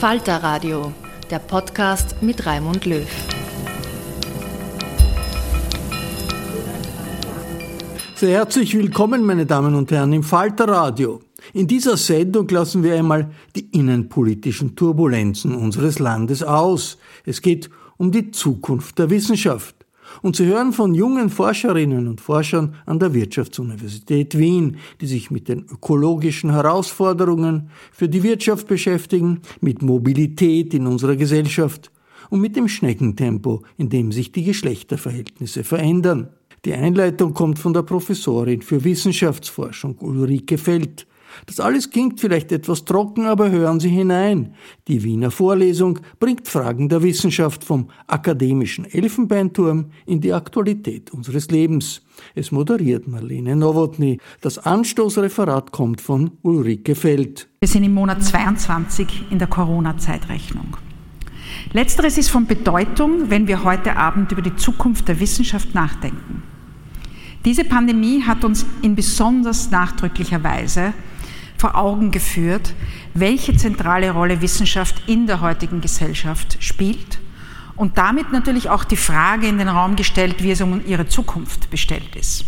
Falter Radio, der Podcast mit Raimund Löw. Sehr herzlich willkommen, meine Damen und Herren, im Falter Radio. In dieser Sendung lassen wir einmal die innenpolitischen Turbulenzen unseres Landes aus. Es geht um die Zukunft der Wissenschaft. Und Sie hören von jungen Forscherinnen und Forschern an der Wirtschaftsuniversität Wien, die sich mit den ökologischen Herausforderungen für die Wirtschaft beschäftigen, mit Mobilität in unserer Gesellschaft und mit dem Schneckentempo, in dem sich die Geschlechterverhältnisse verändern. Die Einleitung kommt von der Professorin für Wissenschaftsforschung Ulrike Feld. Das alles klingt vielleicht etwas trocken, aber hören Sie hinein. Die Wiener Vorlesung bringt Fragen der Wissenschaft vom akademischen Elfenbeinturm in die Aktualität unseres Lebens. Es moderiert Marlene Nowotny. Das Anstoßreferat kommt von Ulrike Feld. Wir sind im Monat 22 in der Corona-Zeitrechnung. Letzteres ist von Bedeutung, wenn wir heute Abend über die Zukunft der Wissenschaft nachdenken. Diese Pandemie hat uns in besonders nachdrücklicher Weise vor Augen geführt, welche zentrale Rolle Wissenschaft in der heutigen Gesellschaft spielt und damit natürlich auch die Frage in den Raum gestellt, wie es um ihre Zukunft bestellt ist.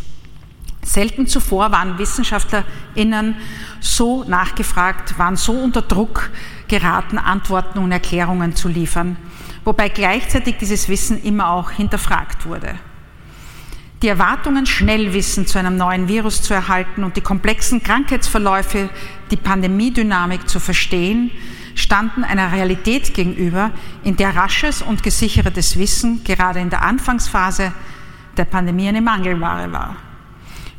Selten zuvor waren WissenschaftlerInnen so nachgefragt, waren so unter Druck geraten, Antworten und Erklärungen zu liefern, wobei gleichzeitig dieses Wissen immer auch hinterfragt wurde. Die Erwartungen, schnell Wissen zu einem neuen Virus zu erhalten und die komplexen Krankheitsverläufe, die Pandemiedynamik zu verstehen, standen einer Realität gegenüber, in der rasches und gesichertes Wissen gerade in der Anfangsphase der Pandemie eine Mangelware war.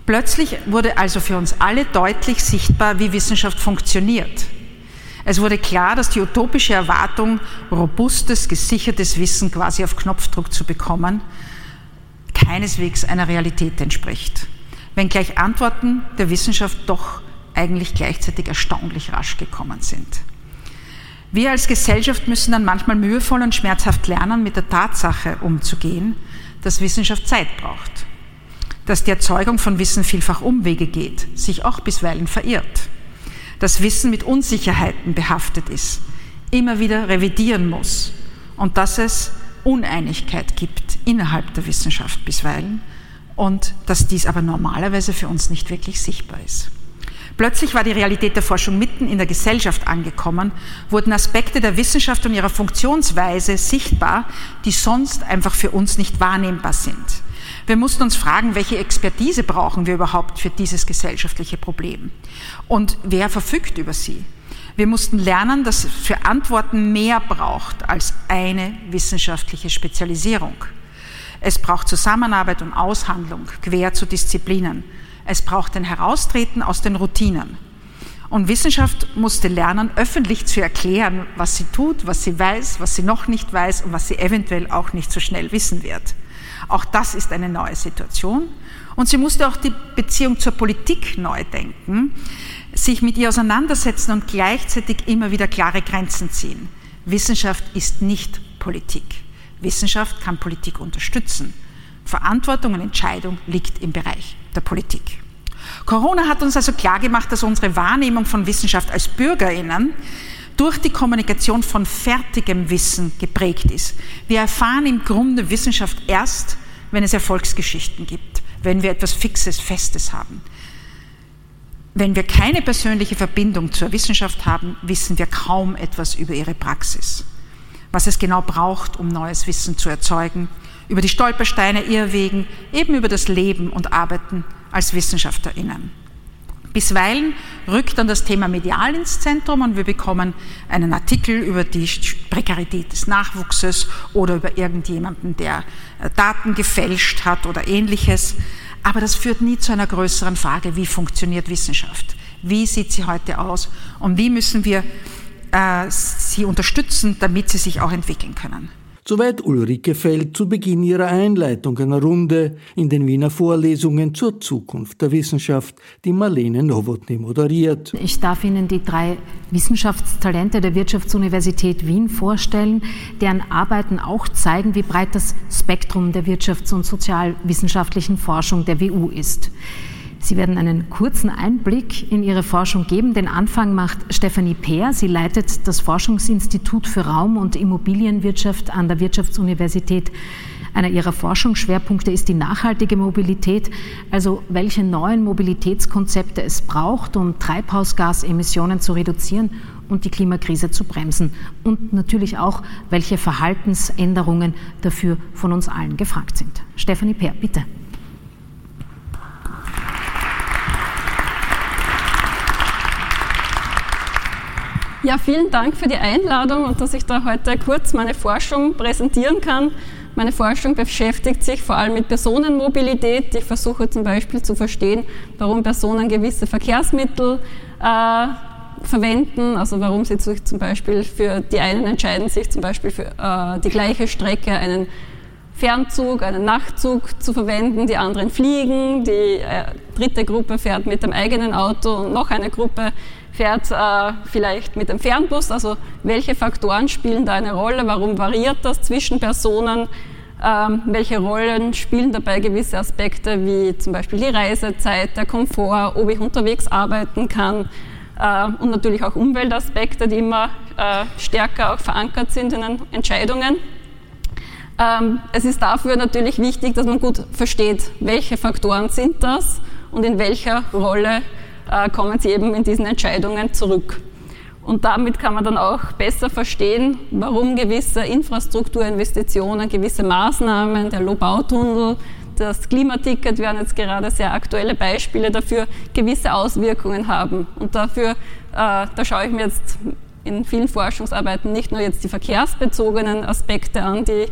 Plötzlich wurde also für uns alle deutlich sichtbar, wie Wissenschaft funktioniert. Es wurde klar, dass die utopische Erwartung, robustes, gesichertes Wissen quasi auf Knopfdruck zu bekommen, keineswegs einer Realität entspricht, wenngleich Antworten der Wissenschaft doch eigentlich gleichzeitig erstaunlich rasch gekommen sind. Wir als Gesellschaft müssen dann manchmal mühevoll und schmerzhaft lernen, mit der Tatsache umzugehen, dass Wissenschaft Zeit braucht, dass die Erzeugung von Wissen vielfach Umwege geht, sich auch bisweilen verirrt, dass Wissen mit Unsicherheiten behaftet ist, immer wieder revidieren muss und dass es Uneinigkeit gibt innerhalb der Wissenschaft bisweilen und dass dies aber normalerweise für uns nicht wirklich sichtbar ist. Plötzlich war die Realität der Forschung mitten in der Gesellschaft angekommen, wurden Aspekte der Wissenschaft und ihrer Funktionsweise sichtbar, die sonst einfach für uns nicht wahrnehmbar sind. Wir mussten uns fragen, welche Expertise brauchen wir überhaupt für dieses gesellschaftliche Problem? Und wer verfügt über sie? Wir mussten lernen, dass es für Antworten mehr braucht als eine wissenschaftliche Spezialisierung. Es braucht Zusammenarbeit und Aushandlung quer zu Disziplinen. Es braucht ein Heraustreten aus den Routinen. Und Wissenschaft musste lernen, öffentlich zu erklären, was sie tut, was sie weiß, was sie noch nicht weiß und was sie eventuell auch nicht so schnell wissen wird. Auch das ist eine neue Situation. Und sie musste auch die Beziehung zur Politik neu denken, sich mit ihr auseinandersetzen und gleichzeitig immer wieder klare Grenzen ziehen. Wissenschaft ist nicht Politik. Wissenschaft kann Politik unterstützen. Verantwortung und Entscheidung liegt im Bereich der Politik. Corona hat uns also klargemacht, dass unsere Wahrnehmung von Wissenschaft als Bürgerinnen durch die Kommunikation von fertigem Wissen geprägt ist. Wir erfahren im Grunde Wissenschaft erst, wenn es Erfolgsgeschichten gibt, wenn wir etwas Fixes, Festes haben. Wenn wir keine persönliche Verbindung zur Wissenschaft haben, wissen wir kaum etwas über ihre Praxis. Was es genau braucht, um neues Wissen zu erzeugen, über die Stolpersteine, Irrwegen, eben über das Leben und Arbeiten als WissenschaftlerInnen. Bisweilen rückt dann das Thema medial ins Zentrum und wir bekommen einen Artikel über die Prekarität des Nachwuchses oder über irgendjemanden, der äh, Daten gefälscht hat oder ähnliches. Aber das führt nie zu einer größeren Frage, wie funktioniert Wissenschaft? Wie sieht sie heute aus? Und wie müssen wir äh, sie unterstützen, damit sie sich auch entwickeln können? Soweit Ulrike Feld zu Beginn ihrer Einleitung einer Runde in den Wiener Vorlesungen zur Zukunft der Wissenschaft, die Marlene Nowotny moderiert. Ich darf Ihnen die drei Wissenschaftstalente der Wirtschaftsuniversität Wien vorstellen, deren Arbeiten auch zeigen, wie breit das Spektrum der wirtschafts- und sozialwissenschaftlichen Forschung der WU ist. Sie werden einen kurzen Einblick in Ihre Forschung geben. Den Anfang macht Stefanie Peer. Sie leitet das Forschungsinstitut für Raum- und Immobilienwirtschaft an der Wirtschaftsuniversität. Einer ihrer Forschungsschwerpunkte ist die nachhaltige Mobilität, also welche neuen Mobilitätskonzepte es braucht, um Treibhausgasemissionen zu reduzieren und die Klimakrise zu bremsen. Und natürlich auch, welche Verhaltensänderungen dafür von uns allen gefragt sind. Stefanie Peer, bitte. Ja, vielen Dank für die Einladung und dass ich da heute kurz meine Forschung präsentieren kann. Meine Forschung beschäftigt sich vor allem mit Personenmobilität. Ich versuche zum Beispiel zu verstehen, warum Personen gewisse Verkehrsmittel äh, verwenden, also warum sie sich zum Beispiel für die einen entscheiden sich zum Beispiel für äh, die gleiche Strecke einen Fernzug, einen Nachtzug zu verwenden, die anderen fliegen, die äh, dritte Gruppe fährt mit dem eigenen Auto und noch eine Gruppe fährt äh, vielleicht mit dem Fernbus, also welche Faktoren spielen da eine Rolle, warum variiert das zwischen Personen, ähm, welche Rollen spielen dabei gewisse Aspekte wie zum Beispiel die Reisezeit, der Komfort, ob ich unterwegs arbeiten kann? Äh, und natürlich auch Umweltaspekte, die immer äh, stärker auch verankert sind in den Entscheidungen. Ähm, es ist dafür natürlich wichtig, dass man gut versteht, welche Faktoren sind das und in welcher Rolle äh, kommen sie eben in diesen Entscheidungen zurück. Und damit kann man dann auch besser verstehen, warum gewisse Infrastrukturinvestitionen, gewisse Maßnahmen, der Lobautunnel, das Klimaticket wären jetzt gerade sehr aktuelle Beispiele dafür, gewisse Auswirkungen haben. Und dafür, äh, da schaue ich mir jetzt in vielen Forschungsarbeiten nicht nur jetzt die verkehrsbezogenen Aspekte an, die,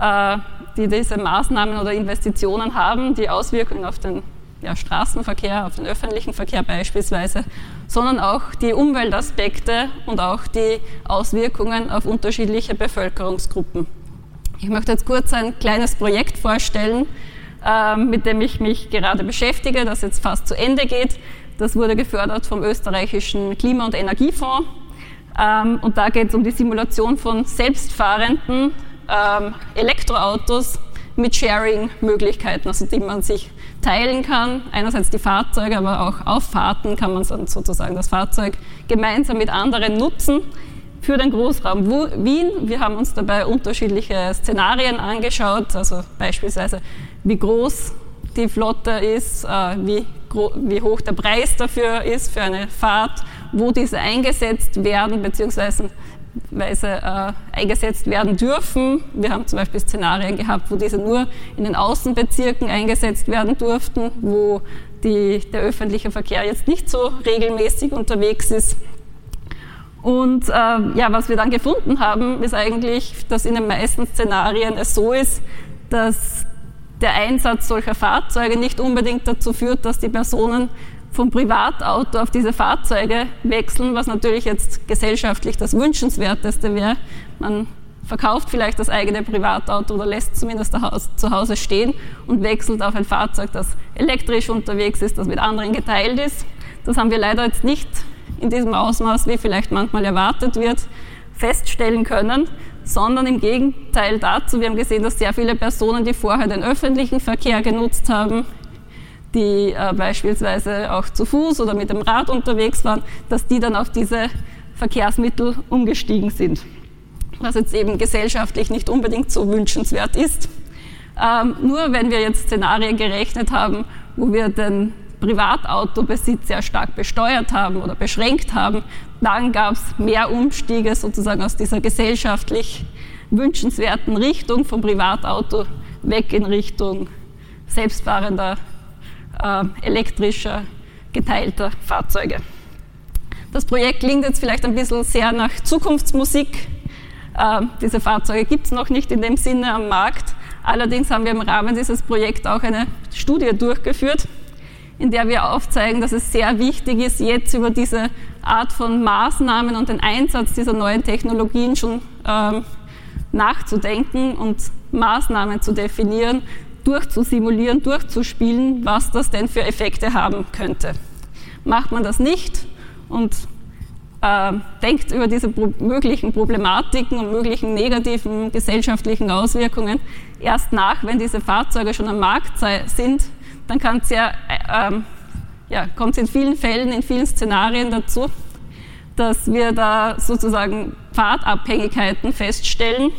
äh, die diese Maßnahmen oder Investitionen haben, die Auswirkungen auf den ja, Straßenverkehr, auf den öffentlichen Verkehr beispielsweise, sondern auch die Umweltaspekte und auch die Auswirkungen auf unterschiedliche Bevölkerungsgruppen. Ich möchte jetzt kurz ein kleines Projekt vorstellen, äh, mit dem ich mich gerade beschäftige, das jetzt fast zu Ende geht. Das wurde gefördert vom österreichischen Klima- und Energiefonds. Ähm, und da geht es um die Simulation von selbstfahrenden ähm, Elektroautos mit Sharing-Möglichkeiten, also die man sich teilen kann. Einerseits die Fahrzeuge, aber auch auf Fahrten kann man sozusagen das Fahrzeug gemeinsam mit anderen nutzen für den Großraum Wien. Wir haben uns dabei unterschiedliche Szenarien angeschaut, also beispielsweise wie groß die Flotte ist, äh, wie, wie hoch der Preis dafür ist für eine Fahrt, wo diese eingesetzt werden, beziehungsweise Weise äh, eingesetzt werden dürfen. Wir haben zum Beispiel Szenarien gehabt, wo diese nur in den Außenbezirken eingesetzt werden durften, wo die, der öffentliche Verkehr jetzt nicht so regelmäßig unterwegs ist. Und äh, ja, was wir dann gefunden haben, ist eigentlich, dass in den meisten Szenarien es so ist, dass der Einsatz solcher Fahrzeuge nicht unbedingt dazu führt, dass die Personen vom Privatauto auf diese Fahrzeuge wechseln, was natürlich jetzt gesellschaftlich das Wünschenswerteste wäre. Man verkauft vielleicht das eigene Privatauto oder lässt zumindest zu Hause stehen und wechselt auf ein Fahrzeug, das elektrisch unterwegs ist, das mit anderen geteilt ist. Das haben wir leider jetzt nicht in diesem Ausmaß, wie vielleicht manchmal erwartet wird, feststellen können, sondern im Gegenteil dazu. Wir haben gesehen, dass sehr viele Personen, die vorher den öffentlichen Verkehr genutzt haben, die äh, beispielsweise auch zu Fuß oder mit dem Rad unterwegs waren, dass die dann auf diese Verkehrsmittel umgestiegen sind. Was jetzt eben gesellschaftlich nicht unbedingt so wünschenswert ist. Ähm, nur wenn wir jetzt Szenarien gerechnet haben, wo wir den Privatautobesitz sehr stark besteuert haben oder beschränkt haben, dann gab es mehr Umstiege sozusagen aus dieser gesellschaftlich wünschenswerten Richtung vom Privatauto weg in Richtung selbstfahrender, elektrischer, geteilter Fahrzeuge. Das Projekt klingt jetzt vielleicht ein bisschen sehr nach Zukunftsmusik. Äh, diese Fahrzeuge gibt es noch nicht in dem Sinne am Markt. Allerdings haben wir im Rahmen dieses Projekts auch eine Studie durchgeführt, in der wir aufzeigen, dass es sehr wichtig ist, jetzt über diese Art von Maßnahmen und den Einsatz dieser neuen Technologien schon ähm, nachzudenken und Maßnahmen zu definieren, durchzusimulieren, durchzuspielen, was das denn für Effekte haben könnte. Macht man das nicht und äh, denkt über diese pro möglichen Problematiken und möglichen negativen gesellschaftlichen Auswirkungen erst nach, wenn diese Fahrzeuge schon am Markt sind, dann kann es ja, äh, ja, kommt es in vielen Fällen, in vielen Szenarien dazu, dass wir da sozusagen Pfadabhängigkeiten feststellen,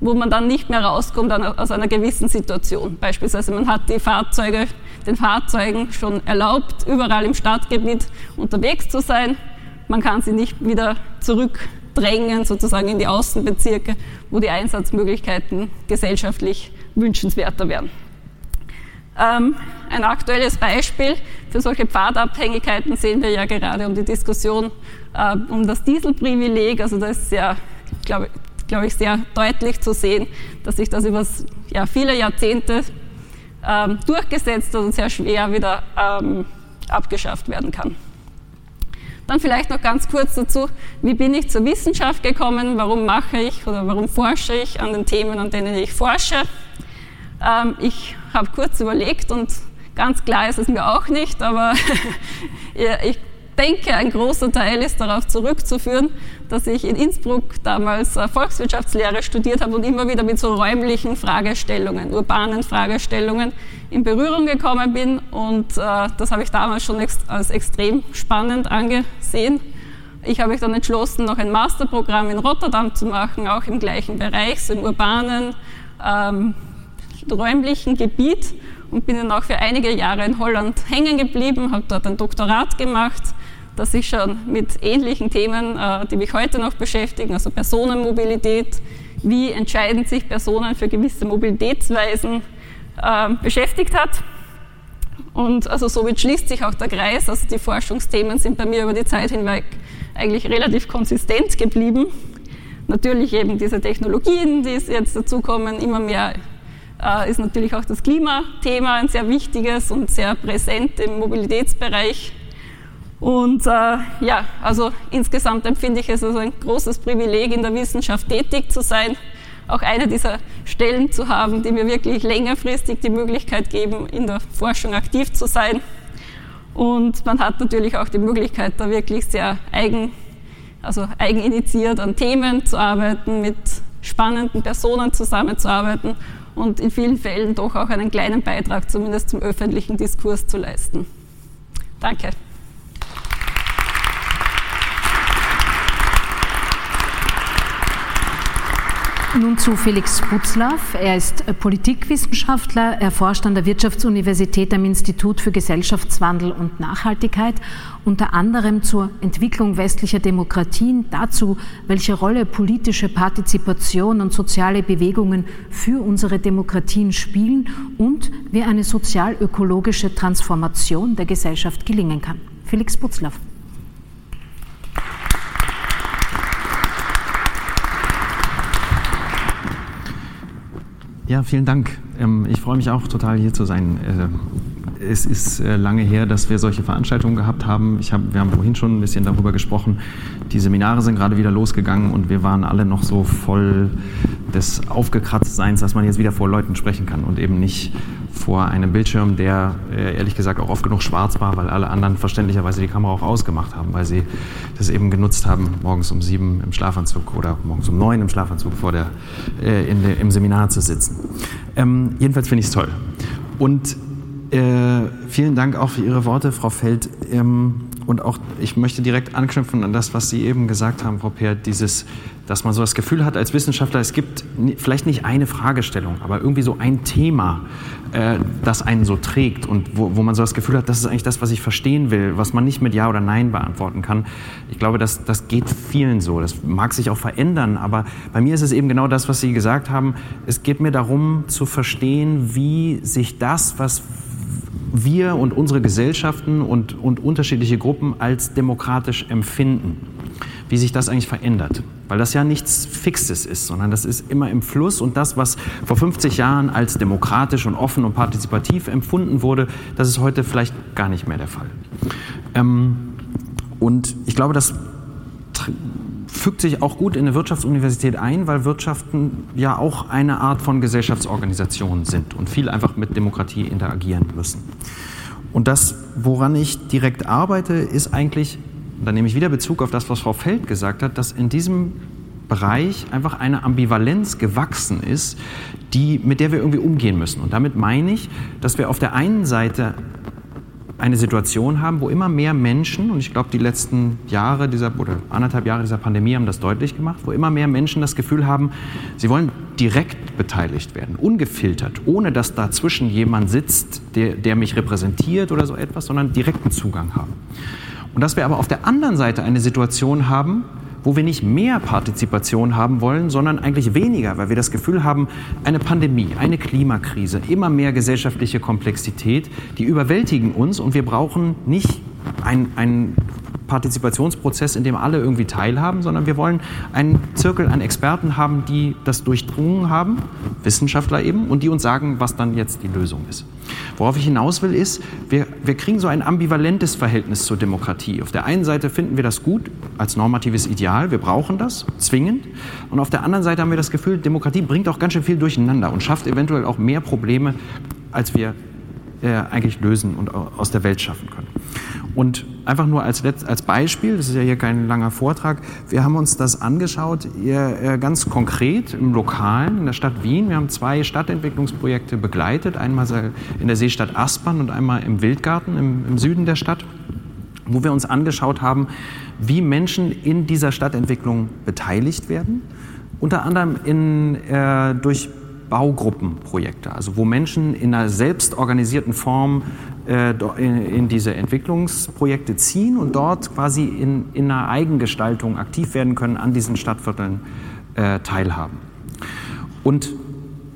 wo man dann nicht mehr rauskommt aus einer gewissen Situation. Beispielsweise man hat die Fahrzeuge, den Fahrzeugen schon erlaubt, überall im Stadtgebiet unterwegs zu sein. Man kann sie nicht wieder zurückdrängen, sozusagen in die Außenbezirke, wo die Einsatzmöglichkeiten gesellschaftlich wünschenswerter wären. Ähm, ein aktuelles Beispiel für solche Pfadabhängigkeiten sehen wir ja gerade um die Diskussion äh, um das Dieselprivileg. Also das ist ja, glaube glaub ich, sehr deutlich zu sehen, dass sich das über ja, viele Jahrzehnte ähm, durchgesetzt hat und sehr schwer wieder ähm, abgeschafft werden kann. Dann vielleicht noch ganz kurz dazu, wie bin ich zur Wissenschaft gekommen, warum mache ich oder warum forsche ich an den Themen, an denen ich forsche. Ähm, ich habe kurz überlegt und ganz klar ist es mir auch nicht, aber ich denke, ein großer Teil ist darauf zurückzuführen, dass ich in Innsbruck damals äh, Volkswirtschaftslehre studiert habe und immer wieder mit so räumlichen Fragestellungen, urbanen Fragestellungen in Berührung gekommen bin. Und äh, das habe ich damals schon als extrem spannend angesehen. Ich habe mich dann entschlossen, noch ein Masterprogramm in Rotterdam zu machen, auch im gleichen Bereich, so im urbanen, ähm, räumlichen Gebiet und bin dann auch für einige Jahre in Holland hängen geblieben, habe dort ein Doktorat gemacht, das sich schon mit ähnlichen Themen, äh, die mich heute noch beschäftigen, also Personenmobilität, wie entscheiden sich Personen für gewisse Mobilitätsweisen, äh, beschäftigt hat. Und also somit schließt sich auch der Kreis, also die Forschungsthemen sind bei mir über die Zeit hinweg eigentlich relativ konsistent geblieben. Natürlich eben diese Technologien, die jetzt dazukommen, immer mehr äh, ist natürlich auch das Klimathema ein sehr wichtiges und sehr präsent im Mobilitätsbereich. Und äh, ja, also insgesamt empfinde ich es als ein großes Privileg, in der Wissenschaft tätig zu sein, auch eine dieser Stellen zu haben, die mir wirklich längerfristig die Möglichkeit geben, in der Forschung aktiv zu sein. Und man hat natürlich auch die Möglichkeit, da wirklich sehr eigen, also eigeninitiiert an Themen zu arbeiten, mit spannenden Personen zusammenzuarbeiten und in vielen Fällen doch auch einen kleinen Beitrag zumindest zum öffentlichen Diskurs zu leisten. Danke. Nun zu Felix Butzlaff. Er ist Politikwissenschaftler. Er forscht an der Wirtschaftsuniversität am Institut für Gesellschaftswandel und Nachhaltigkeit, unter anderem zur Entwicklung westlicher Demokratien, dazu, welche Rolle politische Partizipation und soziale Bewegungen für unsere Demokratien spielen und wie eine sozial-ökologische Transformation der Gesellschaft gelingen kann. Felix Butzlaff. Ja, vielen Dank. Ähm, ich freue mich auch total hier zu sein. Es ist äh, lange her, dass wir solche Veranstaltungen gehabt haben. Ich hab, wir haben vorhin schon ein bisschen darüber gesprochen. Die Seminare sind gerade wieder losgegangen und wir waren alle noch so voll des Aufgekratztseins, dass man jetzt wieder vor Leuten sprechen kann und eben nicht vor einem Bildschirm, der äh, ehrlich gesagt auch oft genug schwarz war, weil alle anderen verständlicherweise die Kamera auch ausgemacht haben, weil sie das eben genutzt haben, morgens um sieben im Schlafanzug oder morgens um neun im Schlafanzug vor der, äh, de, im Seminar zu sitzen. Ähm, jedenfalls finde ich es toll. Und äh, vielen Dank auch für Ihre Worte, Frau Feld. Ähm, und auch, ich möchte direkt anknüpfen an das, was Sie eben gesagt haben, Frau Peer, dieses, dass man so das Gefühl hat als Wissenschaftler, es gibt vielleicht nicht eine Fragestellung, aber irgendwie so ein Thema, äh, das einen so trägt und wo, wo man so das Gefühl hat, das ist eigentlich das, was ich verstehen will, was man nicht mit Ja oder Nein beantworten kann. Ich glaube, das, das geht vielen so. Das mag sich auch verändern, aber bei mir ist es eben genau das, was Sie gesagt haben. Es geht mir darum zu verstehen, wie sich das, was wir und unsere Gesellschaften und, und unterschiedliche Gruppen als demokratisch empfinden, wie sich das eigentlich verändert. Weil das ja nichts Fixes ist, sondern das ist immer im Fluss und das, was vor 50 Jahren als demokratisch und offen und partizipativ empfunden wurde, das ist heute vielleicht gar nicht mehr der Fall. Ähm, und ich glaube, das fügt sich auch gut in eine Wirtschaftsuniversität ein, weil Wirtschaften ja auch eine Art von Gesellschaftsorganisation sind und viel einfach mit Demokratie interagieren müssen. Und das, woran ich direkt arbeite, ist eigentlich, da nehme ich wieder Bezug auf das, was Frau Feld gesagt hat, dass in diesem Bereich einfach eine Ambivalenz gewachsen ist, die, mit der wir irgendwie umgehen müssen. Und damit meine ich, dass wir auf der einen Seite eine Situation haben, wo immer mehr Menschen, und ich glaube, die letzten Jahre dieser oder anderthalb Jahre dieser Pandemie haben das deutlich gemacht, wo immer mehr Menschen das Gefühl haben, sie wollen direkt beteiligt werden, ungefiltert, ohne dass dazwischen jemand sitzt, der, der mich repräsentiert oder so etwas, sondern direkten Zugang haben. Und dass wir aber auf der anderen Seite eine Situation haben, wo wir nicht mehr Partizipation haben wollen, sondern eigentlich weniger, weil wir das Gefühl haben, eine Pandemie, eine Klimakrise, immer mehr gesellschaftliche Komplexität, die überwältigen uns und wir brauchen nicht ein, ein Partizipationsprozess, in dem alle irgendwie teilhaben, sondern wir wollen einen Zirkel an Experten haben, die das durchdrungen haben, Wissenschaftler eben, und die uns sagen, was dann jetzt die Lösung ist. Worauf ich hinaus will, ist, wir, wir kriegen so ein ambivalentes Verhältnis zur Demokratie. Auf der einen Seite finden wir das gut als normatives Ideal, wir brauchen das zwingend. Und auf der anderen Seite haben wir das Gefühl, Demokratie bringt auch ganz schön viel durcheinander und schafft eventuell auch mehr Probleme, als wir äh, eigentlich lösen und aus der Welt schaffen können. Und einfach nur als, als Beispiel, das ist ja hier kein langer Vortrag, wir haben uns das angeschaut, äh, ganz konkret im Lokalen in der Stadt Wien. Wir haben zwei Stadtentwicklungsprojekte begleitet, einmal in der Seestadt Aspern und einmal im Wildgarten im, im Süden der Stadt, wo wir uns angeschaut haben, wie Menschen in dieser Stadtentwicklung beteiligt werden. Unter anderem in, äh, durch Baugruppenprojekte, also wo Menschen in einer selbstorganisierten Form äh, in diese Entwicklungsprojekte ziehen und dort quasi in, in einer Eigengestaltung aktiv werden können, an diesen Stadtvierteln äh, teilhaben. Und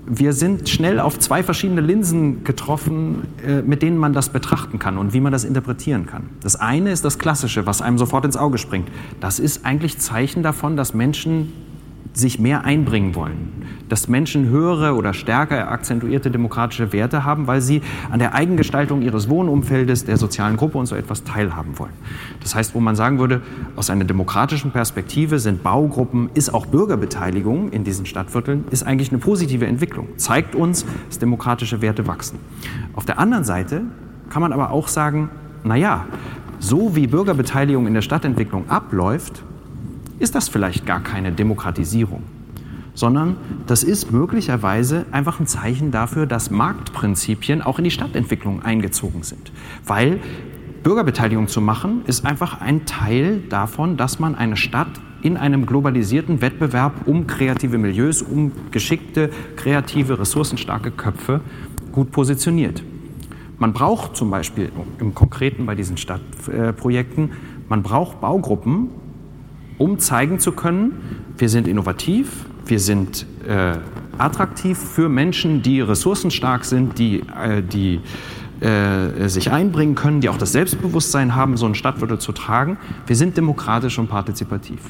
wir sind schnell auf zwei verschiedene Linsen getroffen, äh, mit denen man das betrachten kann und wie man das interpretieren kann. Das eine ist das Klassische, was einem sofort ins Auge springt. Das ist eigentlich Zeichen davon, dass Menschen sich mehr einbringen wollen, dass Menschen höhere oder stärker akzentuierte demokratische Werte haben, weil sie an der Eigengestaltung ihres Wohnumfeldes, der sozialen Gruppe und so etwas teilhaben wollen. Das heißt, wo man sagen würde, aus einer demokratischen Perspektive sind Baugruppen, ist auch Bürgerbeteiligung in diesen Stadtvierteln, ist eigentlich eine positive Entwicklung, zeigt uns, dass demokratische Werte wachsen. Auf der anderen Seite kann man aber auch sagen, naja, so wie Bürgerbeteiligung in der Stadtentwicklung abläuft, ist das vielleicht gar keine Demokratisierung, sondern das ist möglicherweise einfach ein Zeichen dafür, dass Marktprinzipien auch in die Stadtentwicklung eingezogen sind. Weil Bürgerbeteiligung zu machen, ist einfach ein Teil davon, dass man eine Stadt in einem globalisierten Wettbewerb um kreative Milieus, um geschickte, kreative, ressourcenstarke Köpfe gut positioniert. Man braucht zum Beispiel im Konkreten bei diesen Stadtprojekten, man braucht Baugruppen, um zeigen zu können, wir sind innovativ, wir sind äh, attraktiv für Menschen, die ressourcenstark sind, die, äh, die äh, sich einbringen können, die auch das Selbstbewusstsein haben, so ein Stadtviertel zu tragen. Wir sind demokratisch und partizipativ.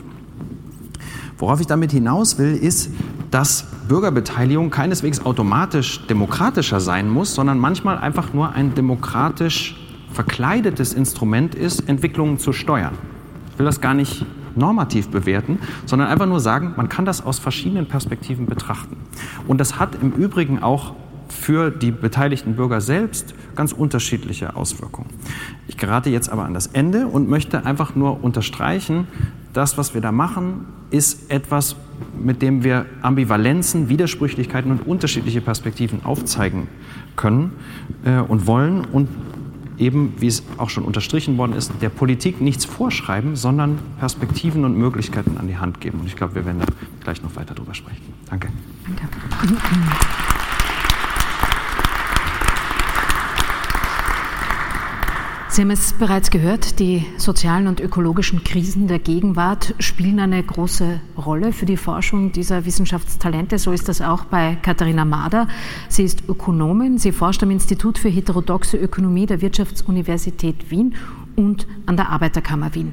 Worauf ich damit hinaus will, ist, dass Bürgerbeteiligung keineswegs automatisch demokratischer sein muss, sondern manchmal einfach nur ein demokratisch verkleidetes Instrument ist, Entwicklungen zu steuern. Ich will das gar nicht normativ bewerten, sondern einfach nur sagen, man kann das aus verschiedenen Perspektiven betrachten. Und das hat im Übrigen auch für die beteiligten Bürger selbst ganz unterschiedliche Auswirkungen. Ich gerate jetzt aber an das Ende und möchte einfach nur unterstreichen, das, was wir da machen, ist etwas, mit dem wir Ambivalenzen, Widersprüchlichkeiten und unterschiedliche Perspektiven aufzeigen können äh, und wollen und eben, wie es auch schon unterstrichen worden ist, der Politik nichts vorschreiben, sondern Perspektiven und Möglichkeiten an die Hand geben. Und ich glaube, wir werden da gleich noch weiter drüber sprechen. Danke. Danke. Sie haben es bereits gehört, die sozialen und ökologischen Krisen der Gegenwart spielen eine große Rolle für die Forschung dieser Wissenschaftstalente. So ist das auch bei Katharina Mader. Sie ist Ökonomin, sie forscht am Institut für heterodoxe Ökonomie der Wirtschaftsuniversität Wien und an der Arbeiterkammer Wien.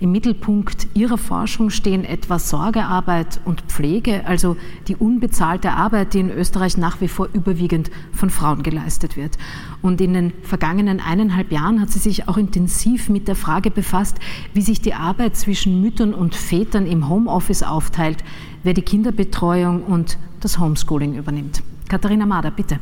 Im Mittelpunkt ihrer Forschung stehen etwa Sorgearbeit und Pflege, also die unbezahlte Arbeit, die in Österreich nach wie vor überwiegend von Frauen geleistet wird. Und in den vergangenen eineinhalb Jahren hat sie sich auch intensiv mit der Frage befasst, wie sich die Arbeit zwischen Müttern und Vätern im Homeoffice aufteilt, wer die Kinderbetreuung und das Homeschooling übernimmt. Katharina Mader, bitte.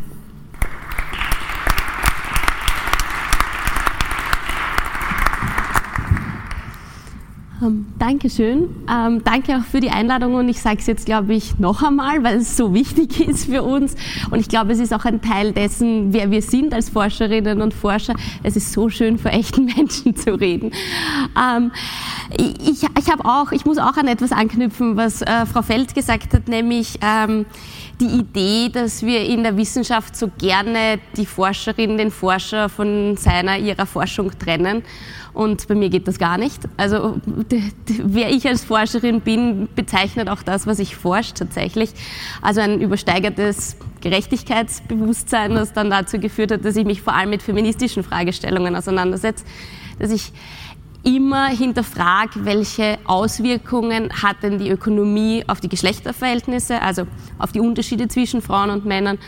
Ähm, Dankeschön. Ähm, danke auch für die Einladung und ich sage es jetzt, glaube ich, noch einmal, weil es so wichtig ist für uns und ich glaube, es ist auch ein Teil dessen, wer wir sind als Forscherinnen und Forscher. Es ist so schön, vor echten Menschen zu reden. Ähm, ich, ich auch, ich muss auch an etwas anknüpfen, was äh, Frau Feld gesagt hat, nämlich ähm, die Idee, dass wir in der Wissenschaft so gerne die Forscherin, den Forscher von seiner, ihrer Forschung trennen. Und bei mir geht das gar nicht. Also wer ich als Forscherin bin, bezeichnet auch das, was ich forsche tatsächlich. Also ein übersteigertes Gerechtigkeitsbewusstsein, das dann dazu geführt hat, dass ich mich vor allem mit feministischen Fragestellungen auseinandersetze, dass ich immer hinterfrage, welche Auswirkungen hat denn die Ökonomie auf die Geschlechterverhältnisse, also auf die Unterschiede zwischen Frauen und Männern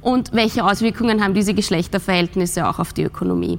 und welche Auswirkungen haben diese Geschlechterverhältnisse auch auf die Ökonomie.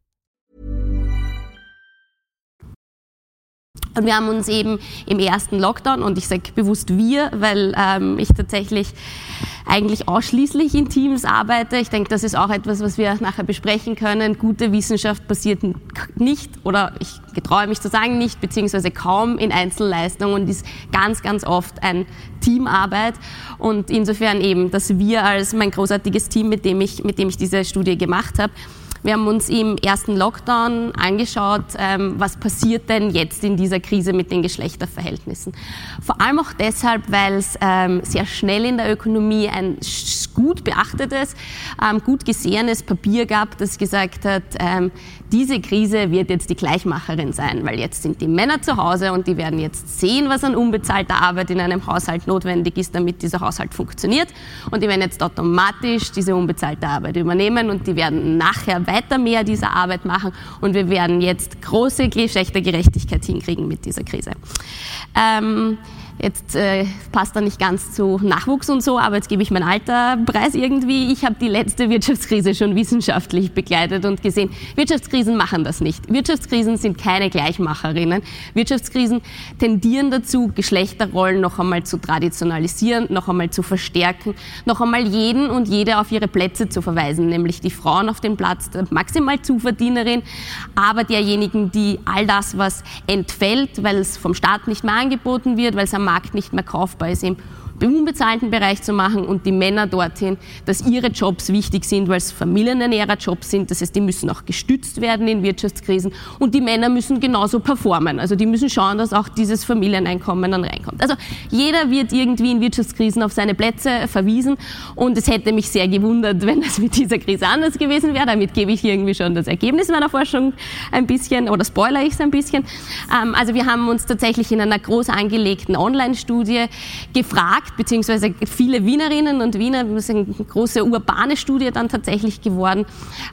Und wir haben uns eben im ersten Lockdown, und ich sage bewusst wir, weil ähm, ich tatsächlich eigentlich ausschließlich in Teams arbeite. Ich denke, das ist auch etwas, was wir nachher besprechen können. Gute Wissenschaft passiert nicht, oder ich getreue mich zu sagen, nicht, beziehungsweise kaum in Einzelleistungen und ist ganz, ganz oft ein Teamarbeit. Und insofern eben, dass wir als mein großartiges Team, mit dem ich, mit dem ich diese Studie gemacht habe, wir haben uns im ersten Lockdown angeschaut, ähm, was passiert denn jetzt in dieser Krise mit den Geschlechterverhältnissen. Vor allem auch deshalb, weil es ähm, sehr schnell in der Ökonomie ein gut beachtetes, ähm, gut gesehenes Papier gab, das gesagt hat, diese Krise wird jetzt die Gleichmacherin sein, weil jetzt sind die Männer zu Hause und die werden jetzt sehen, was an unbezahlter Arbeit in einem Haushalt notwendig ist, damit dieser Haushalt funktioniert. Und die werden jetzt automatisch diese unbezahlte Arbeit übernehmen und die werden nachher weiter mehr dieser Arbeit machen und wir werden jetzt große Geschlechtergerechtigkeit hinkriegen mit dieser Krise. Ähm, jetzt äh, passt er nicht ganz zu Nachwuchs und so, aber jetzt gebe ich mein Alter preis irgendwie. Ich habe die letzte Wirtschaftskrise schon wissenschaftlich begleitet und gesehen, Wirtschaftskrisen machen das nicht. Wirtschaftskrisen sind keine Gleichmacherinnen. Wirtschaftskrisen tendieren dazu, Geschlechterrollen noch einmal zu traditionalisieren, noch einmal zu verstärken, noch einmal jeden und jede auf ihre Plätze zu verweisen, nämlich die Frauen auf den Platz der maximal Zuverdienerin, aber derjenigen, die all das, was entfällt, weil es vom Staat nicht mehr angeboten wird, weil es am Markt nicht mehr kaufbar ist, eben unbezahlten Bereich zu machen und die Männer dorthin, dass ihre Jobs wichtig sind, weil es familienernährer Jobs sind. Das heißt, die müssen auch gestützt werden in Wirtschaftskrisen und die Männer müssen genauso performen. Also die müssen schauen, dass auch dieses Familieneinkommen dann reinkommt. Also jeder wird irgendwie in Wirtschaftskrisen auf seine Plätze verwiesen und es hätte mich sehr gewundert, wenn das mit dieser Krise anders gewesen wäre. Damit gebe ich irgendwie schon das Ergebnis meiner Forschung ein bisschen oder spoiler ich es ein bisschen. Ähm, also wir haben uns tatsächlich in einer groß angelegten Online-Studie gefragt, beziehungsweise viele Wienerinnen und Wiener, das ist eine große urbane Studie dann tatsächlich geworden.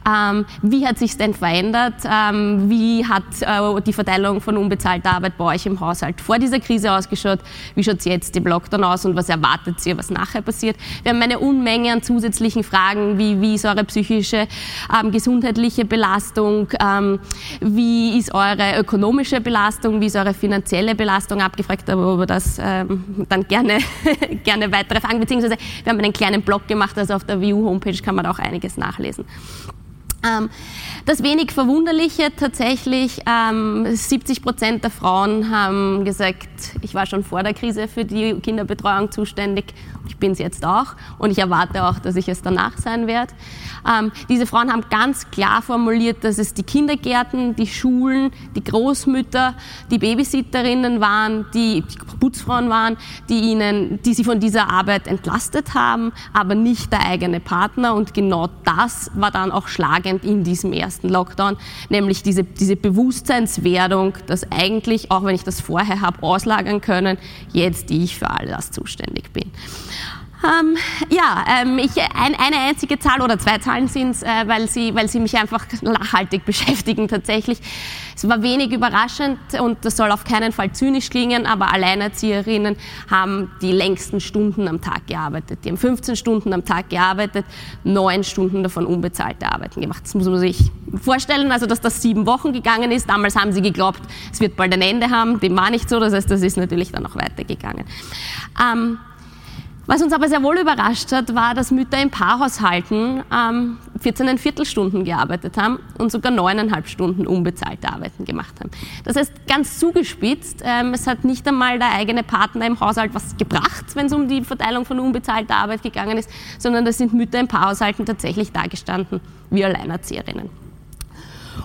Ähm, wie hat sich denn verändert? Ähm, wie hat äh, die Verteilung von unbezahlter Arbeit bei euch im Haushalt vor dieser Krise ausgeschaut? Wie schaut es jetzt im Lockdown aus und was erwartet ihr, was nachher passiert? Wir haben eine Unmenge an zusätzlichen Fragen, wie, wie ist eure psychische, ähm, gesundheitliche Belastung? Ähm, wie ist eure ökonomische Belastung? Wie ist eure finanzielle Belastung abgefragt? Aber über das ähm, dann gerne gerne weitere Fragen, beziehungsweise wir haben einen kleinen Blog gemacht, also auf der VU-Homepage kann man auch einiges nachlesen. Ähm, das wenig Verwunderliche tatsächlich, ähm, 70 Prozent der Frauen haben gesagt, ich war schon vor der Krise für die Kinderbetreuung zuständig, ich bin es jetzt auch und ich erwarte auch, dass ich es danach sein werde. Ähm, diese Frauen haben ganz klar formuliert, dass es die Kindergärten, die Schulen, die Großmütter, die Babysitterinnen waren, die, die Putzfrauen waren, die, ihnen, die sie von dieser Arbeit entlastet haben, aber nicht der eigene Partner. Und genau das war dann auch schlagend in diesem ersten Lockdown, nämlich diese, diese Bewusstseinswerdung, dass eigentlich, auch wenn ich das vorher habe auslagern können, jetzt ich für all das zuständig bin. Ähm, ja, ähm, ich, ein, eine einzige Zahl oder zwei Zahlen sind es, äh, weil, sie, weil sie mich einfach nachhaltig beschäftigen tatsächlich. Es war wenig überraschend und das soll auf keinen Fall zynisch klingen, aber Alleinerzieherinnen haben die längsten Stunden am Tag gearbeitet. Die haben 15 Stunden am Tag gearbeitet, neun Stunden davon unbezahlte Arbeiten gemacht. Das muss man sich vorstellen, also dass das sieben Wochen gegangen ist. Damals haben sie geglaubt, es wird bald ein Ende haben. Dem war nicht so, das heißt, das ist natürlich dann noch weitergegangen. Ähm, was uns aber sehr wohl überrascht hat, war, dass Mütter in Paarhaushalten ähm, 14 Viertelstunden gearbeitet haben und sogar neuneinhalb Stunden unbezahlte Arbeiten gemacht haben. Das heißt, ganz zugespitzt, ähm, es hat nicht einmal der eigene Partner im Haushalt was gebracht, wenn es um die Verteilung von unbezahlter Arbeit gegangen ist, sondern da sind Mütter in Paarhaushalten tatsächlich dagestanden wie Alleinerzieherinnen.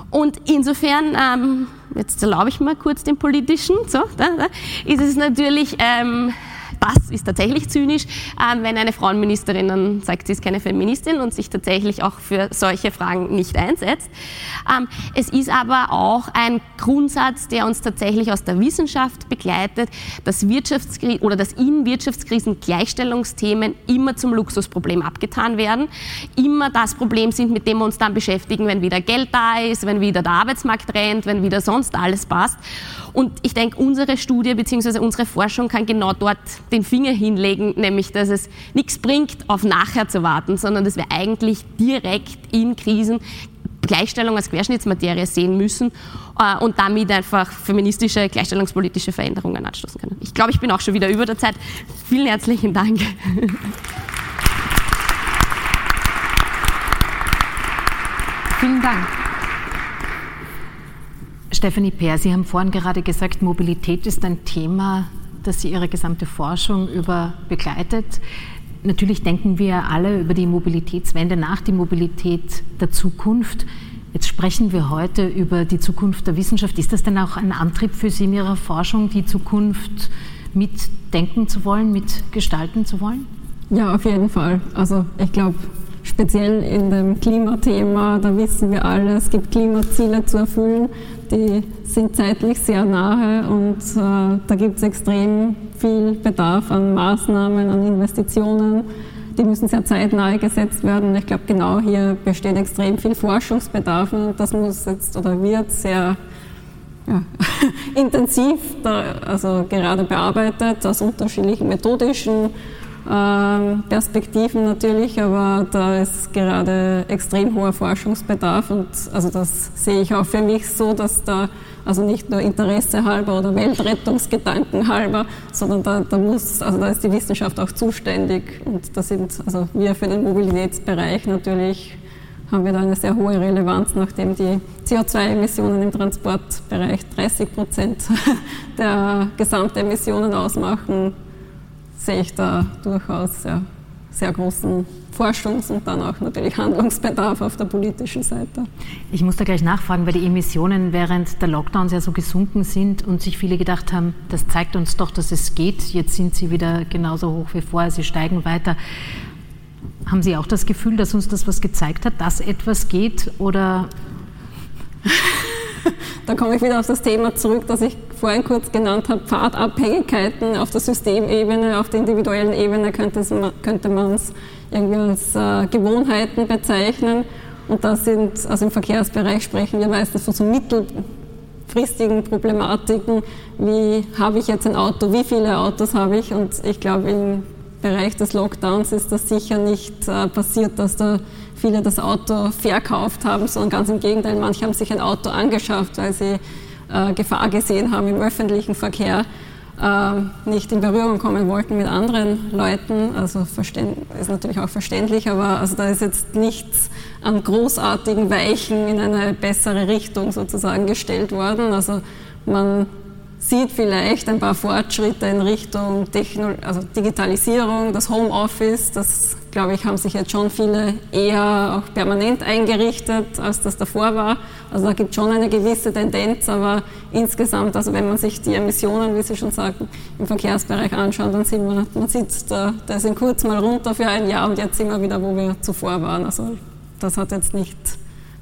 Und insofern, ähm, jetzt erlaube ich mal kurz den politischen, so, da, da, ist es natürlich ähm, das ist tatsächlich zynisch, ähm, wenn eine Frauenministerin dann sagt, sie ist keine Feministin und sich tatsächlich auch für solche Fragen nicht einsetzt. Ähm, es ist aber auch ein Grundsatz, der uns tatsächlich aus der Wissenschaft begleitet, dass Wirtschaftskri oder dass in Wirtschaftskrisen Gleichstellungsthemen immer zum Luxusproblem abgetan werden, immer das Problem sind, mit dem wir uns dann beschäftigen, wenn wieder Geld da ist, wenn wieder der Arbeitsmarkt rennt, wenn wieder sonst alles passt. Und ich denke, unsere Studie bzw. unsere Forschung kann genau dort den Finger hinlegen, nämlich dass es nichts bringt, auf nachher zu warten, sondern dass wir eigentlich direkt in Krisen Gleichstellung als Querschnittsmaterie sehen müssen äh, und damit einfach feministische, gleichstellungspolitische Veränderungen anstoßen können. Ich glaube, ich bin auch schon wieder über der Zeit. Vielen herzlichen Dank. Vielen Dank. Stephanie Peer, Sie haben vorhin gerade gesagt, Mobilität ist ein Thema, das Sie Ihre gesamte Forschung über begleitet. Natürlich denken wir alle über die Mobilitätswende nach, die Mobilität der Zukunft. Jetzt sprechen wir heute über die Zukunft der Wissenschaft. Ist das denn auch ein Antrieb für Sie in Ihrer Forschung, die Zukunft mitdenken zu wollen, mitgestalten zu wollen? Ja, auf jeden Fall. Also ich glaube, speziell in dem Klimathema, da wissen wir alle, es gibt Klimaziele zu erfüllen, die sind zeitlich sehr nahe und äh, da gibt es extrem viel Bedarf an Maßnahmen, an Investitionen. Die müssen sehr zeitnah gesetzt werden. Ich glaube, genau hier besteht extrem viel Forschungsbedarf und das muss jetzt oder wird sehr ja, intensiv da, also gerade bearbeitet aus unterschiedlichen methodischen Perspektiven natürlich, aber da ist gerade extrem hoher Forschungsbedarf und also das sehe ich auch für mich so, dass da also nicht nur Interesse halber oder Weltrettungsgedanken halber, sondern da, da muss, also da ist die Wissenschaft auch zuständig und da sind also wir für den Mobilitätsbereich natürlich haben wir da eine sehr hohe Relevanz, nachdem die CO2-Emissionen im Transportbereich 30 Prozent der Gesamtemissionen ausmachen, sehe ich da durchaus sehr, sehr großen Forschungs- und dann auch natürlich Handlungsbedarf auf der politischen Seite. Ich muss da gleich nachfragen, weil die Emissionen während der Lockdowns ja so gesunken sind und sich viele gedacht haben, das zeigt uns doch, dass es geht. Jetzt sind sie wieder genauso hoch wie vorher, sie steigen weiter. Haben Sie auch das Gefühl, dass uns das was gezeigt hat, dass etwas geht oder da komme ich wieder auf das Thema zurück, das ich vorhin kurz genannt habe, Pfadabhängigkeiten auf der Systemebene, auf der individuellen Ebene könnte man es irgendwie als äh, Gewohnheiten bezeichnen. Und das sind, also im Verkehrsbereich sprechen wir meistens von so mittelfristigen Problematiken, wie habe ich jetzt ein Auto, wie viele Autos habe ich und ich glaube im Bereich des Lockdowns ist das sicher nicht äh, passiert, dass da viele das Auto verkauft haben, sondern ganz im Gegenteil, manche haben sich ein Auto angeschafft, weil sie äh, Gefahr gesehen haben im öffentlichen Verkehr, äh, nicht in Berührung kommen wollten mit anderen Leuten. Also ist natürlich auch verständlich, aber also da ist jetzt nichts an großartigen Weichen in eine bessere Richtung sozusagen gestellt worden. Also man sieht vielleicht ein paar Fortschritte in Richtung Techno also Digitalisierung, das Homeoffice, das glaube ich, haben sich jetzt schon viele eher auch permanent eingerichtet, als das davor war. Also da gibt es schon eine gewisse Tendenz, aber insgesamt, also wenn man sich die Emissionen, wie Sie schon sagten, im Verkehrsbereich anschaut, dann sieht man, man sieht, da, da sind kurz mal runter für ein Jahr und jetzt sind wir wieder, wo wir zuvor waren. Also das hat jetzt nicht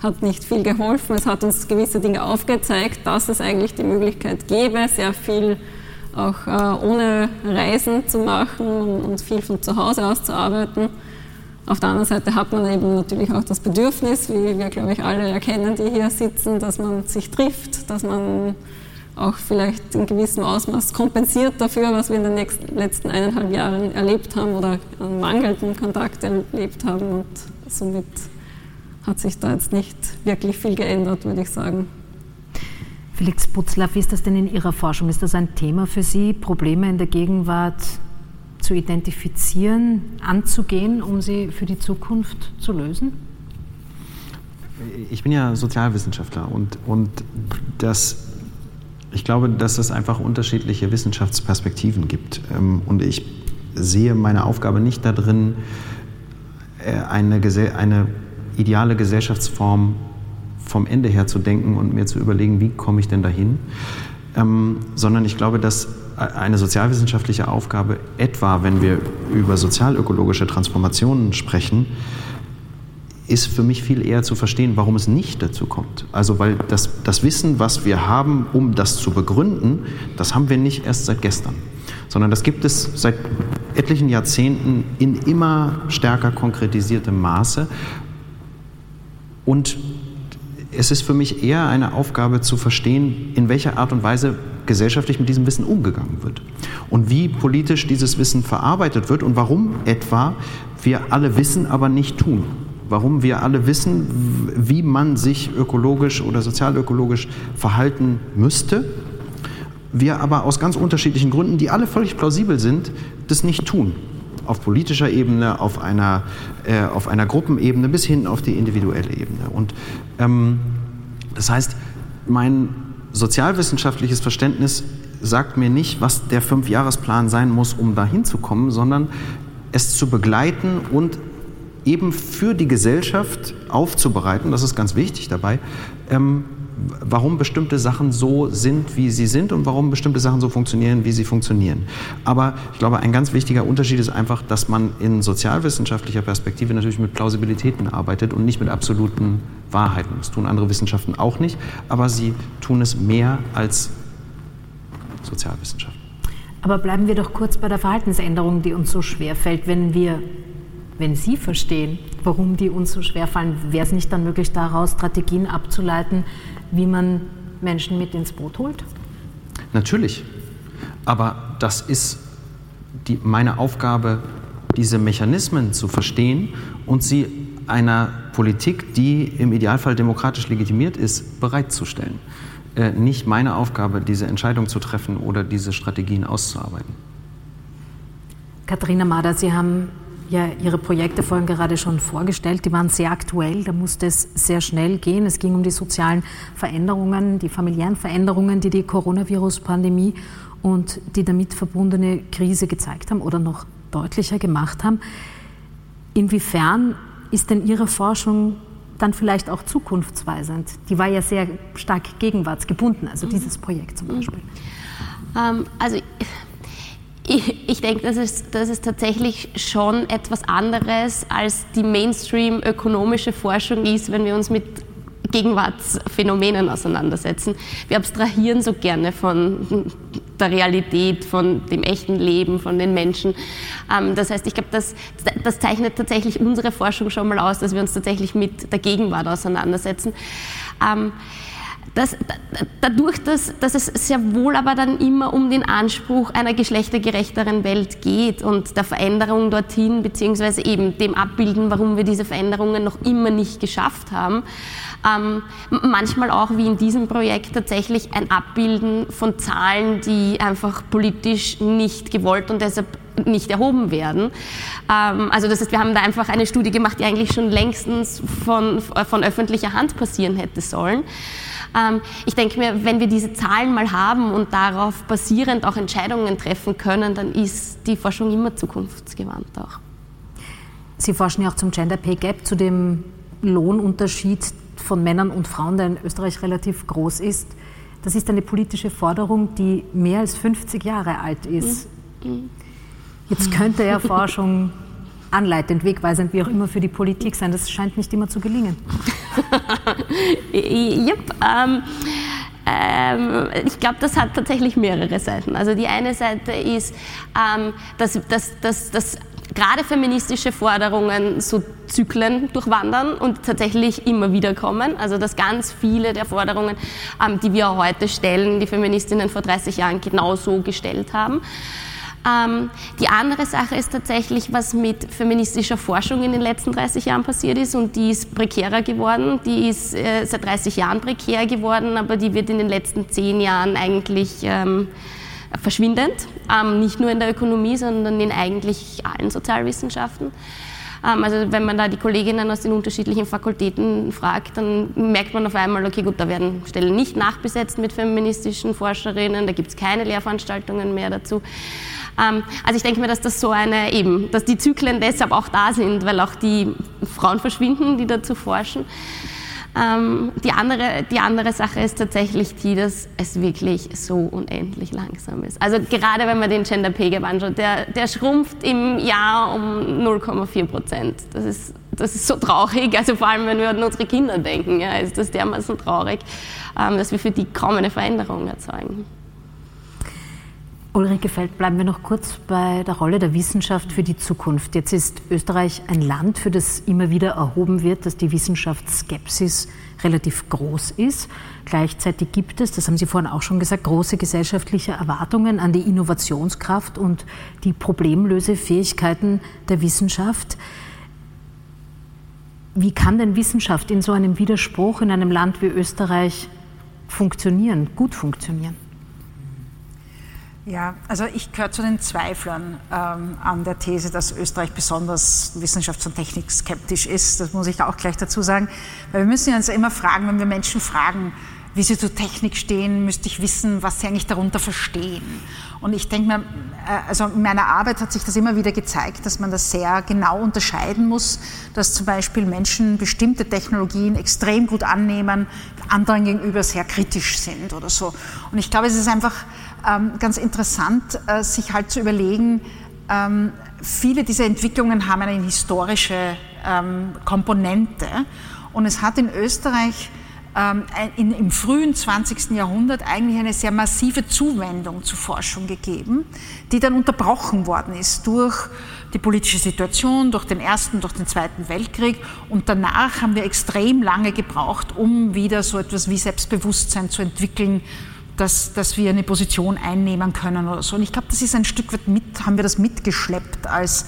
hat nicht viel geholfen. Es hat uns gewisse Dinge aufgezeigt, dass es eigentlich die Möglichkeit gäbe, sehr viel auch äh, ohne Reisen zu machen und viel von zu Hause aus zu arbeiten. Auf der anderen Seite hat man eben natürlich auch das Bedürfnis, wie wir, glaube ich, alle erkennen, die hier sitzen, dass man sich trifft, dass man auch vielleicht in gewissem Ausmaß kompensiert dafür, was wir in den nächsten, letzten eineinhalb Jahren erlebt haben oder an mangelnden Kontakt erlebt haben. Und somit hat sich da jetzt nicht wirklich viel geändert, würde ich sagen. Felix Putzlaff, wie ist das denn in Ihrer Forschung? Ist das ein Thema für Sie, Probleme in der Gegenwart zu identifizieren, anzugehen, um sie für die Zukunft zu lösen? Ich bin ja Sozialwissenschaftler und, und das, ich glaube, dass es einfach unterschiedliche Wissenschaftsperspektiven gibt. Ähm, und ich sehe meine Aufgabe nicht darin, äh, eine, eine ideale Gesellschaftsform vom Ende her zu denken und mir zu überlegen, wie komme ich denn dahin, ähm, sondern ich glaube, dass eine sozialwissenschaftliche Aufgabe, etwa wenn wir über sozialökologische Transformationen sprechen, ist für mich viel eher zu verstehen, warum es nicht dazu kommt. Also weil das, das Wissen, was wir haben, um das zu begründen, das haben wir nicht erst seit gestern, sondern das gibt es seit etlichen Jahrzehnten in immer stärker konkretisiertem Maße. Und es ist für mich eher eine Aufgabe zu verstehen, in welcher Art und Weise gesellschaftlich mit diesem Wissen umgegangen wird. Und wie politisch dieses Wissen verarbeitet wird und warum etwa wir alle wissen, aber nicht tun. Warum wir alle wissen, wie man sich ökologisch oder sozialökologisch verhalten müsste, wir aber aus ganz unterschiedlichen Gründen, die alle völlig plausibel sind, das nicht tun auf politischer Ebene, auf einer, äh, auf einer Gruppenebene bis hin auf die individuelle Ebene. Und ähm, das heißt, mein sozialwissenschaftliches Verständnis sagt mir nicht, was der Fünfjahresplan sein muss, um dahin zu kommen, sondern es zu begleiten und eben für die Gesellschaft aufzubereiten, das ist ganz wichtig dabei, ähm, warum bestimmte Sachen so sind, wie sie sind und warum bestimmte Sachen so funktionieren, wie sie funktionieren. Aber ich glaube, ein ganz wichtiger Unterschied ist einfach, dass man in sozialwissenschaftlicher Perspektive natürlich mit Plausibilitäten arbeitet und nicht mit absoluten Wahrheiten. Das tun andere Wissenschaften auch nicht, aber sie tun es mehr als Sozialwissenschaften. Aber bleiben wir doch kurz bei der Verhaltensänderung, die uns so schwer fällt, wenn wir wenn Sie verstehen, warum die uns so schwer fallen, wäre es nicht dann möglich, daraus Strategien abzuleiten, wie man Menschen mit ins Boot holt? Natürlich. Aber das ist die, meine Aufgabe, diese Mechanismen zu verstehen und sie einer Politik, die im Idealfall demokratisch legitimiert ist, bereitzustellen. Äh, nicht meine Aufgabe, diese Entscheidung zu treffen oder diese Strategien auszuarbeiten. Katharina Mader, Sie haben ja Ihre Projekte vorhin gerade schon vorgestellt. Die waren sehr aktuell. Da musste es sehr schnell gehen. Es ging um die sozialen Veränderungen, die familiären Veränderungen, die die Coronavirus-Pandemie und die damit verbundene Krise gezeigt haben oder noch deutlicher gemacht haben. Inwiefern ist denn Ihre Forschung dann vielleicht auch zukunftsweisend? Die war ja sehr stark gegenwartsgebunden, also dieses Projekt zum Beispiel. Ähm, also ich, ich denke, das ist, das ist tatsächlich schon etwas anderes, als die Mainstream-ökonomische Forschung ist, wenn wir uns mit Gegenwartsphänomenen auseinandersetzen. Wir abstrahieren so gerne von der Realität, von dem echten Leben, von den Menschen. Ähm, das heißt, ich glaube, das, das zeichnet tatsächlich unsere Forschung schon mal aus, dass wir uns tatsächlich mit der Gegenwart auseinandersetzen. Ähm, das, dadurch, dass, dass es sehr wohl aber dann immer um den Anspruch einer geschlechtergerechteren Welt geht und der Veränderung dorthin, beziehungsweise eben dem Abbilden, warum wir diese Veränderungen noch immer nicht geschafft haben, ähm, manchmal auch wie in diesem Projekt tatsächlich ein Abbilden von Zahlen, die einfach politisch nicht gewollt und deshalb nicht erhoben werden. Ähm, also das heißt, wir haben da einfach eine Studie gemacht, die eigentlich schon längstens von, von öffentlicher Hand passieren hätte sollen. Ähm, ich denke mir, wenn wir diese Zahlen mal haben und darauf basierend auch Entscheidungen treffen können, dann ist die Forschung immer zukunftsgewandt auch. Sie forschen ja auch zum Gender Pay Gap, zu dem Lohnunterschied von Männern und Frauen, der in Österreich relativ groß ist. Das ist eine politische Forderung, die mehr als 50 Jahre alt ist. Mhm. Jetzt könnte ja Forschung anleitend, wegweisend, wie auch immer für die Politik sein. Das scheint nicht immer zu gelingen. yep, ähm, ähm, ich glaube, das hat tatsächlich mehrere Seiten. Also die eine Seite ist, ähm, dass, dass, dass, dass gerade feministische Forderungen so Zyklen durchwandern und tatsächlich immer wieder kommen. Also dass ganz viele der Forderungen, ähm, die wir heute stellen, die Feministinnen vor 30 Jahren genauso gestellt haben. Ähm, die andere Sache ist tatsächlich, was mit feministischer Forschung in den letzten 30 Jahren passiert ist und die ist prekärer geworden. Die ist äh, seit 30 Jahren prekär geworden, aber die wird in den letzten 10 Jahren eigentlich ähm, verschwindend. Ähm, nicht nur in der Ökonomie, sondern in eigentlich allen Sozialwissenschaften. Ähm, also wenn man da die Kolleginnen aus den unterschiedlichen Fakultäten fragt, dann merkt man auf einmal, okay, gut, da werden Stellen nicht nachbesetzt mit feministischen Forscherinnen, da gibt es keine Lehrveranstaltungen mehr dazu. Ähm, also ich denke mir, dass das so eine eben, dass die Zyklen deshalb auch da sind, weil auch die Frauen verschwinden, die dazu forschen. Ähm, die, andere, die andere Sache ist tatsächlich die, dass es wirklich so unendlich langsam ist. Also gerade wenn man den Gender Pay Gap anschaut, der, der schrumpft im Jahr um 0,4 Prozent. Das ist, das ist so traurig, also vor allem wenn wir an unsere Kinder denken, ja, ist das dermaßen traurig, ähm, dass wir für die kaum eine Veränderung erzeugen. Ulrike Feld, bleiben wir noch kurz bei der Rolle der Wissenschaft für die Zukunft. Jetzt ist Österreich ein Land, für das immer wieder erhoben wird, dass die Wissenschaftsskepsis relativ groß ist. Gleichzeitig gibt es, das haben Sie vorhin auch schon gesagt, große gesellschaftliche Erwartungen an die Innovationskraft und die Problemlösefähigkeiten der Wissenschaft. Wie kann denn Wissenschaft in so einem Widerspruch in einem Land wie Österreich funktionieren, gut funktionieren? Ja, also ich gehöre zu den Zweiflern ähm, an der These, dass Österreich besonders wissenschafts- und technikskeptisch ist. Das muss ich auch gleich dazu sagen. Weil wir müssen uns immer fragen, wenn wir Menschen fragen, wie sie zur Technik stehen, müsste ich wissen, was sie eigentlich darunter verstehen. Und ich denke mir, äh, also in meiner Arbeit hat sich das immer wieder gezeigt, dass man das sehr genau unterscheiden muss, dass zum Beispiel Menschen bestimmte Technologien extrem gut annehmen, anderen gegenüber sehr kritisch sind oder so. Und ich glaube, es ist einfach ähm, ganz interessant, äh, sich halt zu überlegen, ähm, viele dieser Entwicklungen haben eine historische ähm, Komponente und es hat in Österreich in, im frühen 20. Jahrhundert eigentlich eine sehr massive Zuwendung zur Forschung gegeben, die dann unterbrochen worden ist durch die politische Situation durch den Ersten, durch den Zweiten Weltkrieg. Und danach haben wir extrem lange gebraucht, um wieder so etwas wie Selbstbewusstsein zu entwickeln, dass, dass wir eine Position einnehmen können oder so. Und ich glaube, das ist ein Stück weit mit, haben wir das mitgeschleppt als,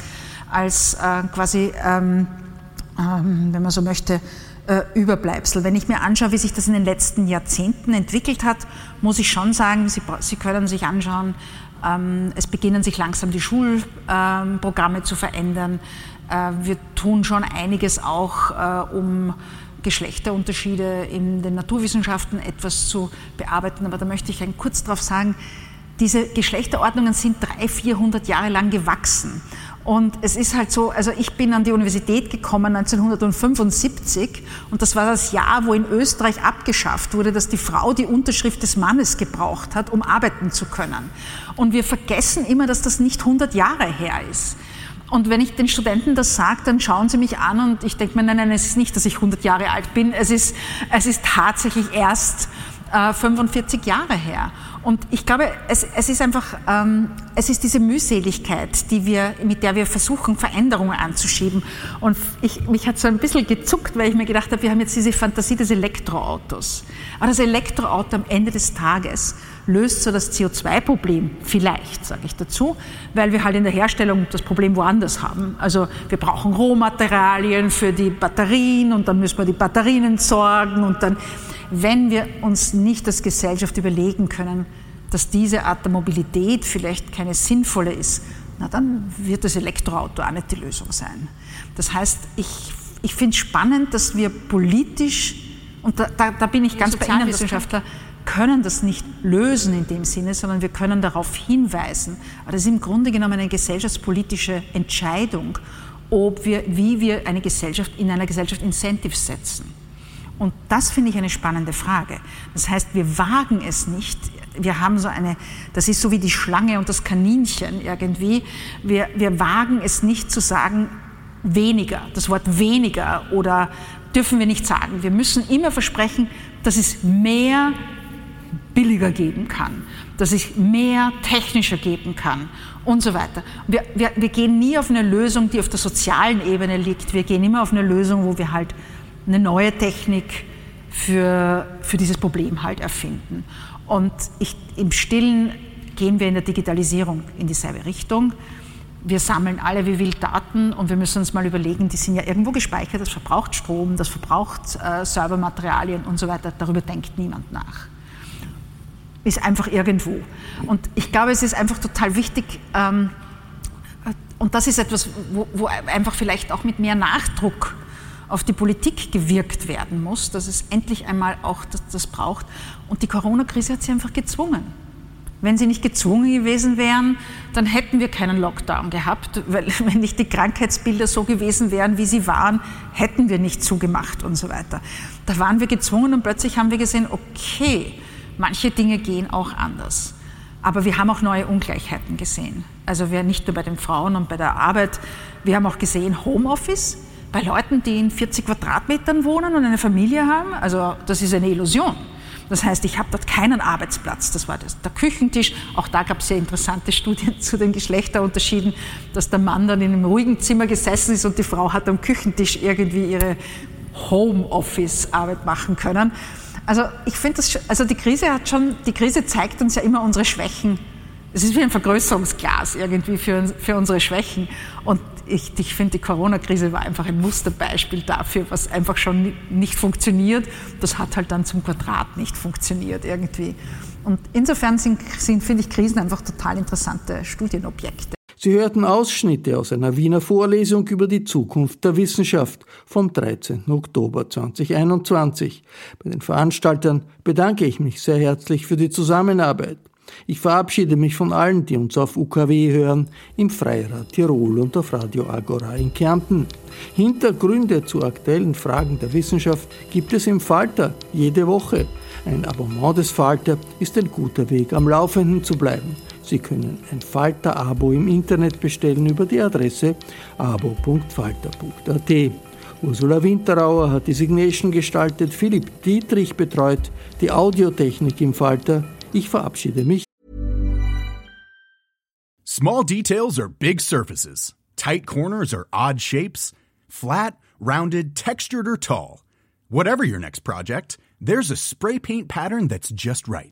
als äh, quasi, ähm, ähm, wenn man so möchte, äh, Überbleibsel. Wenn ich mir anschaue, wie sich das in den letzten Jahrzehnten entwickelt hat, muss ich schon sagen, Sie, Sie können sich anschauen, ähm, es beginnen sich langsam die Schulprogramme ähm, zu verändern. Äh, wir tun schon einiges auch, äh, um Geschlechterunterschiede in den Naturwissenschaften etwas zu bearbeiten. Aber da möchte ich kurz darauf sagen, diese Geschlechterordnungen sind 300, 400 Jahre lang gewachsen. Und es ist halt so, also ich bin an die Universität gekommen 1975 und das war das Jahr, wo in Österreich abgeschafft wurde, dass die Frau die Unterschrift des Mannes gebraucht hat, um arbeiten zu können. Und wir vergessen immer, dass das nicht 100 Jahre her ist. Und wenn ich den Studenten das sage, dann schauen sie mich an und ich denke mir, nein, nein, es ist nicht, dass ich 100 Jahre alt bin, es ist, es ist tatsächlich erst äh, 45 Jahre her. Und ich glaube, es, es ist einfach, ähm, es ist diese Mühseligkeit, die wir, mit der wir versuchen, Veränderungen anzuschieben. Und ich, mich hat so ein bisschen gezuckt, weil ich mir gedacht habe, wir haben jetzt diese Fantasie des Elektroautos. Aber das Elektroauto am Ende des Tages löst so das CO2-Problem vielleicht, sage ich dazu, weil wir halt in der Herstellung das Problem woanders haben. Also wir brauchen Rohmaterialien für die Batterien und dann müssen wir die Batterien entsorgen und dann wenn wir uns nicht als Gesellschaft überlegen können, dass diese Art der Mobilität vielleicht keine sinnvolle ist, na dann wird das Elektroauto auch nicht die Lösung sein. Das heißt, ich, ich finde es spannend, dass wir politisch, und da, da, da bin ich ganz bei Ihnen Wissenschaftler, können das nicht lösen in dem Sinne, sondern wir können darauf hinweisen. Aber das ist im Grunde genommen eine gesellschaftspolitische Entscheidung, ob wir, wie wir eine Gesellschaft in einer Gesellschaft Incentives setzen. Und das finde ich eine spannende Frage. Das heißt, wir wagen es nicht. Wir haben so eine, das ist so wie die Schlange und das Kaninchen irgendwie. Wir, wir wagen es nicht zu sagen, weniger, das Wort weniger oder dürfen wir nicht sagen. Wir müssen immer versprechen, dass es mehr billiger geben kann, dass es mehr technischer geben kann und so weiter. Wir, wir, wir gehen nie auf eine Lösung, die auf der sozialen Ebene liegt. Wir gehen immer auf eine Lösung, wo wir halt eine neue Technik für, für dieses Problem halt erfinden. Und ich, im Stillen gehen wir in der Digitalisierung in dieselbe Richtung. Wir sammeln alle wie wild Daten und wir müssen uns mal überlegen, die sind ja irgendwo gespeichert, das verbraucht Strom, das verbraucht äh, Servermaterialien und so weiter. Darüber denkt niemand nach. Ist einfach irgendwo. Und ich glaube, es ist einfach total wichtig, ähm, und das ist etwas, wo, wo einfach vielleicht auch mit mehr Nachdruck auf die Politik gewirkt werden muss, dass es endlich einmal auch das, das braucht. Und die Corona-Krise hat sie einfach gezwungen. Wenn sie nicht gezwungen gewesen wären, dann hätten wir keinen Lockdown gehabt, weil wenn nicht die Krankheitsbilder so gewesen wären, wie sie waren, hätten wir nicht zugemacht und so weiter. Da waren wir gezwungen und plötzlich haben wir gesehen, okay, manche Dinge gehen auch anders. Aber wir haben auch neue Ungleichheiten gesehen. Also wir nicht nur bei den Frauen und bei der Arbeit, wir haben auch gesehen Homeoffice bei Leuten, die in 40 Quadratmetern wohnen und eine Familie haben, also das ist eine Illusion. Das heißt, ich habe dort keinen Arbeitsplatz. Das war das, der Küchentisch. Auch da gab es sehr interessante Studien zu den Geschlechterunterschieden, dass der Mann dann in einem ruhigen Zimmer gesessen ist und die Frau hat am Küchentisch irgendwie ihre Homeoffice-Arbeit machen können. Also ich finde das, also die Krise hat schon, die Krise zeigt uns ja immer unsere Schwächen. Es ist wie ein Vergrößerungsglas irgendwie für, für unsere Schwächen. Und ich, ich finde, die Corona-Krise war einfach ein Musterbeispiel dafür, was einfach schon nicht funktioniert. Das hat halt dann zum Quadrat nicht funktioniert irgendwie. Und insofern sind, sind finde ich, Krisen einfach total interessante Studienobjekte. Sie hörten Ausschnitte aus einer Wiener Vorlesung über die Zukunft der Wissenschaft vom 13. Oktober 2021. Bei den Veranstaltern bedanke ich mich sehr herzlich für die Zusammenarbeit. Ich verabschiede mich von allen, die uns auf UKW hören, im Freirad Tirol und auf Radio Agora in Kärnten. Hintergründe zu aktuellen Fragen der Wissenschaft gibt es im Falter jede Woche. Ein Abonnement des Falter ist ein guter Weg, am Laufenden zu bleiben. Sie können ein Falter-Abo im Internet bestellen über die Adresse abo.falter.at. Ursula Winterauer hat die Signation gestaltet, Philipp Dietrich betreut die Audiotechnik im Falter. Ich verabschiede mich. Small details are big surfaces. Tight corners or odd shapes? Flat, rounded, textured, or tall? Whatever your next project, there's a spray paint pattern that's just right.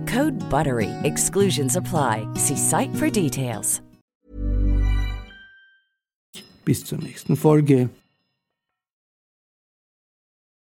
Code BUTTERY. Exclusions apply. See site for details. Bis zur nächsten Folge.